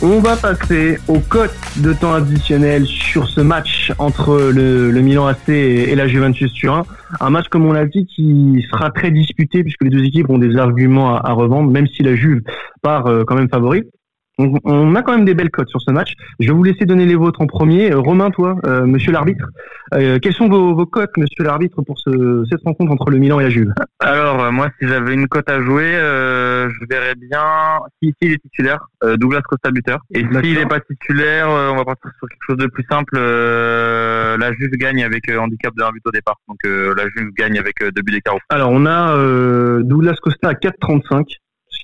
On va passer aux cotes de temps additionnel sur ce match entre le, Milan AC et, la Juventus Turin. Un match, comme on l'a dit, qui sera très disputé puisque les deux équipes ont des arguments à, revendre, même si la Juve part euh, quand même favorite on, a quand même des belles cotes sur ce match. Je vais vous laisser donner les vôtres en premier. Euh, Romain, toi, euh, monsieur l'arbitre, euh, quelles sont vos, vos cotes, monsieur l'arbitre, pour ce, cette rencontre entre le Milan et la Juve? Alors, moi, si j'avais une cote à jouer, je verrais bien, si, il est titulaire, Douglas Costa buteur. Et s'il n'est pas titulaire, on va partir sur quelque chose de plus simple. la Juve gagne avec handicap de 1 but au départ. Donc, la Juve gagne avec deux buts d'écart. Alors, on a Douglas Costa à 4,35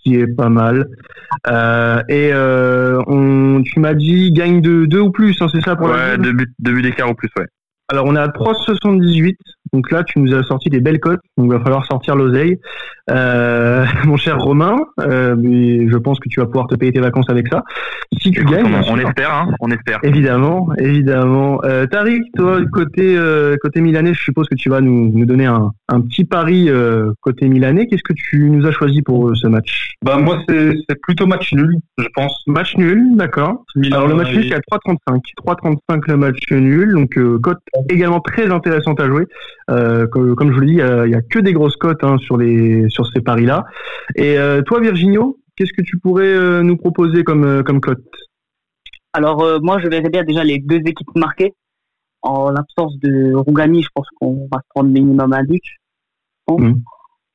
qui est pas mal. Euh, et euh, on, tu m'as dit gagne de 2 ou plus, hein, c'est ça pour Ouais, 2 buts, deux buts d'écart ou plus, ouais. Alors on est à 3,78. Donc là, tu nous as sorti des belles cotes. Donc il va falloir sortir l'oseille. Euh, mon cher Romain, euh, je pense que tu vas pouvoir te payer tes vacances avec ça. Si tu gagnes, on, espère, hein, on espère. Évidemment, évidemment. Euh, Tariq, toi côté euh, côté milanais, je suppose que tu vas nous, nous donner un, un petit pari euh, côté milanais. Qu'est-ce que tu nous as choisi pour ce match? Bah moi c'est plutôt match nul, je pense. Match nul, d'accord. Alors le match nul c'est à 3,35. 3,35 le match nul, donc cote également très intéressante à jouer. Euh, comme, je vous l'ai dit, il n'y a, que des grosses cotes hein, sur, les, sur ces paris-là. Et euh, toi, Virginio, qu'est-ce que tu pourrais euh, nous proposer comme, comme cote? Alors, moi, je verrais bien déjà les deux équipes marquées. En l'absence de Rougani, je pense qu'on va se prendre minimum un but. Mmh.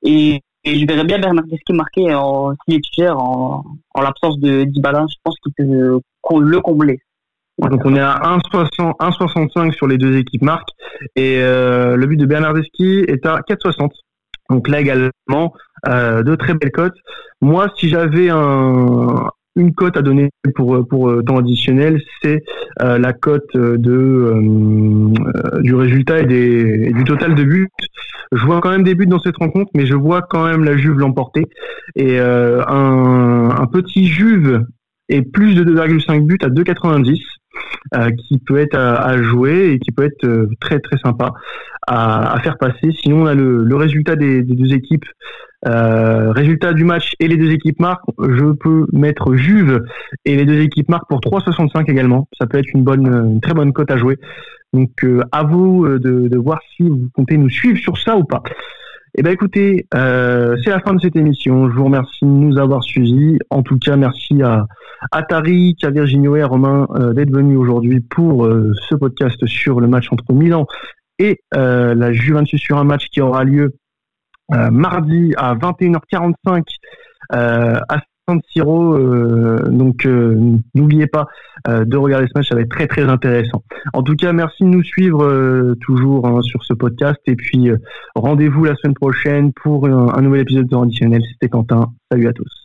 Et, je verrais bien Bernardeschi marqué en, signature en, en l'absence de Dybala. Je pense qu'il peut le combler. Donc on est à 1,65 sur les deux équipes marques et euh, le but de Bernardeschi est à 4,60. Donc là également euh, de très belles cotes. Moi, si j'avais un, une cote à donner pour pour euh, temps additionnel, c'est la cote de du résultat et, des, du total de buts. Je vois quand même des buts dans cette rencontre, mais je vois quand même la Juve l'emporter et un, un petit Juve et plus de 2,5 buts à 2,90. Euh, qui peut être à, jouer et qui peut être euh, très très sympa à, faire passer. Sinon, on a le, résultat des, deux équipes, euh, résultat du match et les deux équipes marquent. Je peux mettre Juve et les deux équipes marquent pour 3,65 également. Ça peut être une bonne, très bonne cote à jouer. Donc, euh, à vous de, voir si vous comptez nous suivre sur ça ou pas. Eh ben écoutez, euh, c'est la fin de cette émission. Je vous remercie de nous avoir suivis. En tout cas, merci à, Virginio et à Romain euh, d'être venus aujourd'hui pour euh, ce podcast sur le match entre Milan et euh, la Juventus sur un match qui aura lieu mardi à 21h45 à San Siro. donc n'oubliez pas de regarder ce match, ça va être très très intéressant. En tout cas, merci de nous suivre toujours hein, sur ce podcast et puis rendez-vous la semaine prochaine pour un, nouvel épisode de C'était Quentin. Salut à tous.